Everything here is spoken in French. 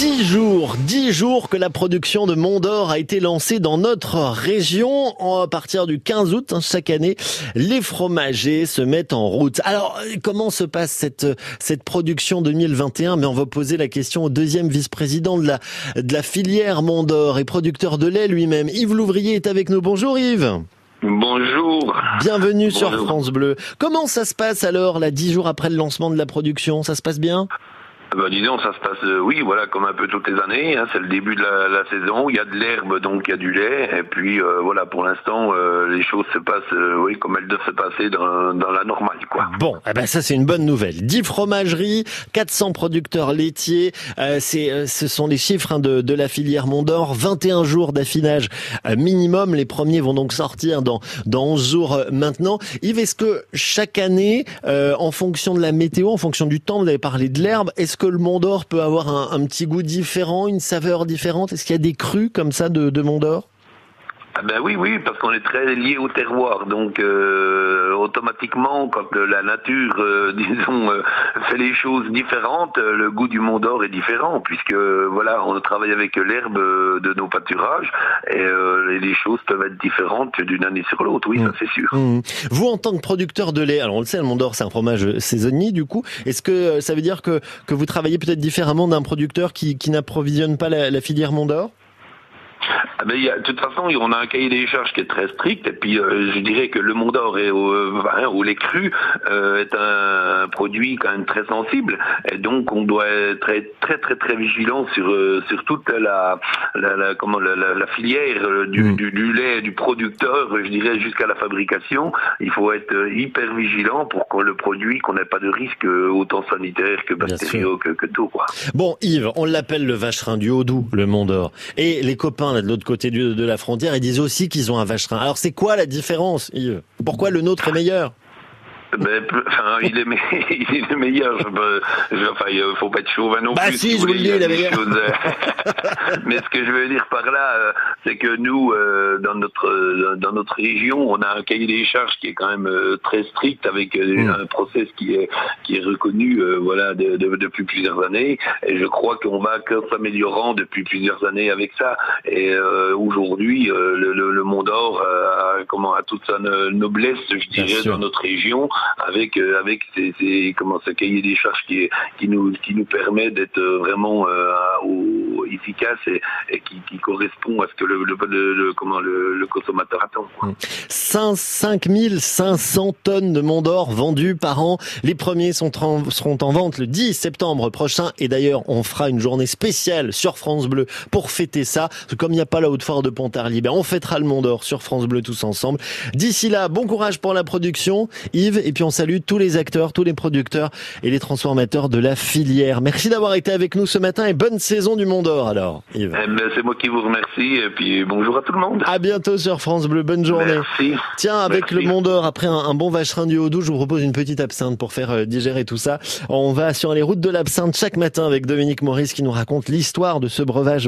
Dix jours, dix jours que la production de Mondor a été lancée dans notre région. À partir du 15 août, hein, chaque année, les fromagers se mettent en route. Alors, comment se passe cette, cette production 2021 Mais on va poser la question au deuxième vice-président de la, de la filière Mondor et producteur de lait lui-même. Yves Louvrier est avec nous. Bonjour Yves. Bonjour. Bienvenue sur France Bleu. Comment ça se passe alors, là, dix jours après le lancement de la production? Ça se passe bien? Bah, disons, ça se passe, euh, oui, voilà, comme un peu toutes les années. Hein, c'est le début de la, la, saison. Il y a de l'herbe, donc il y a du lait. Et puis, euh, voilà, pour l'instant, euh, les choses se passent, oui, comme elles doivent se passer dans, dans la normale, quoi. Bon, eh ben ça c'est une bonne nouvelle. 10 fromageries, 400 producteurs laitiers. c'est, ce sont les chiffres hein, de, de la filière Mondor. 21 jours d'affinage minimum. Les premiers vont donc sortir dans dans 11 jours maintenant. Yves, est-ce que chaque année, en fonction de la météo, en fonction du temps, vous avez parlé de l'herbe, est-ce que le Mont d'Or peut avoir un, petit goût différent, une saveur différente? Est-ce qu'il y a des crus comme ça de, de d'Or ah ben oui, oui, parce qu'on est très lié au terroir. Donc euh, automatiquement, quand la nature, euh, disons, euh, fait les choses différentes, le goût du Mont d'Or est différent, puisque voilà, on travaille avec l'herbe de nos pâturages et les choses peuvent être différentes d'une année sur l'autre. Oui, ça mmh. c'est sûr. Mmh. Vous, en tant que producteur de lait, alors on le sait, le Mont d'Or c'est un fromage saisonnier du coup. Est-ce que ça veut dire que que vous travaillez peut-être différemment d'un producteur qui qui n'approvisionne pas la, la filière Mont d'Or? Ah ben, de toute façon, on a un cahier des charges qui est très strict, et puis euh, je dirais que le Mont d'Or et ou les crus euh, est un, produit quand même très sensible, et donc on doit être très très très très vigilant sur euh, sur toute la, la, la comment la, la, filière du, mm. du, du, lait du producteur, je dirais jusqu'à la fabrication. Il faut être hyper vigilant pour que le produit qu'on n'ait pas de risque autant sanitaire que bactériaux que, que, tout quoi. Bon Yves, on l'appelle le vacherin du Haut-Doubs, le Mont d'Or, et les copains là de l'autre côté de la frontière, ils disent aussi qu'ils ont un vacherin. Alors c'est quoi la différence, Yves? Pourquoi le nôtre est meilleur? Ben, enfin, il est, il est le meilleur. Je, je, enfin, il faut pas être chauvin non bah plus. Si, je vous le dis, il est meilleur. Mais ce que je veux dire par là, euh, c'est que nous, euh, dans notre dans notre région, on a un cahier des charges qui est quand même euh, très strict avec mm. un process qui est qui est reconnu, voilà, de, de, depuis plusieurs années. Et je crois qu'on va s'améliorant depuis plusieurs années avec ça. Et aujourd'hui, le, le, le Mont d'Or a, comment a toute sa noblesse, je dirais, dans notre région avec euh, avec ces, ces, comment cahier des charges qui qui nous qui nous permet d'être euh, vraiment euh, efficace et, et qui, correspond à ce que le, consommateur attend. Quoi. 5500 tonnes de Mont d'Or vendues par an. Les premiers seront en vente le 10 septembre prochain et d'ailleurs on fera une journée spéciale sur France Bleu pour fêter ça. Comme il n'y a pas la haute foire de Pontarlier, ben on fêtera le Mont d'Or sur France Bleu tous ensemble. D'ici là, bon courage pour la production, Yves. Et puis on salue tous les acteurs, tous les producteurs et les transformateurs de la filière. Merci d'avoir été avec nous ce matin et bonne saison du Mont d'Or alors, Yves. Eh ben, c'est moi qui vous remercie et puis bonjour à tout le monde. À bientôt sur France Bleu. Bonne journée. Merci. Tiens, avec le Mont d'Or, après un, bon vacherin du Haut-Doubs, je vous propose une petite absinthe pour faire euh, digérer tout ça. On va sur les routes de l'absinthe chaque matin avec Dominique Maurice qui nous raconte l'histoire de ce breuvage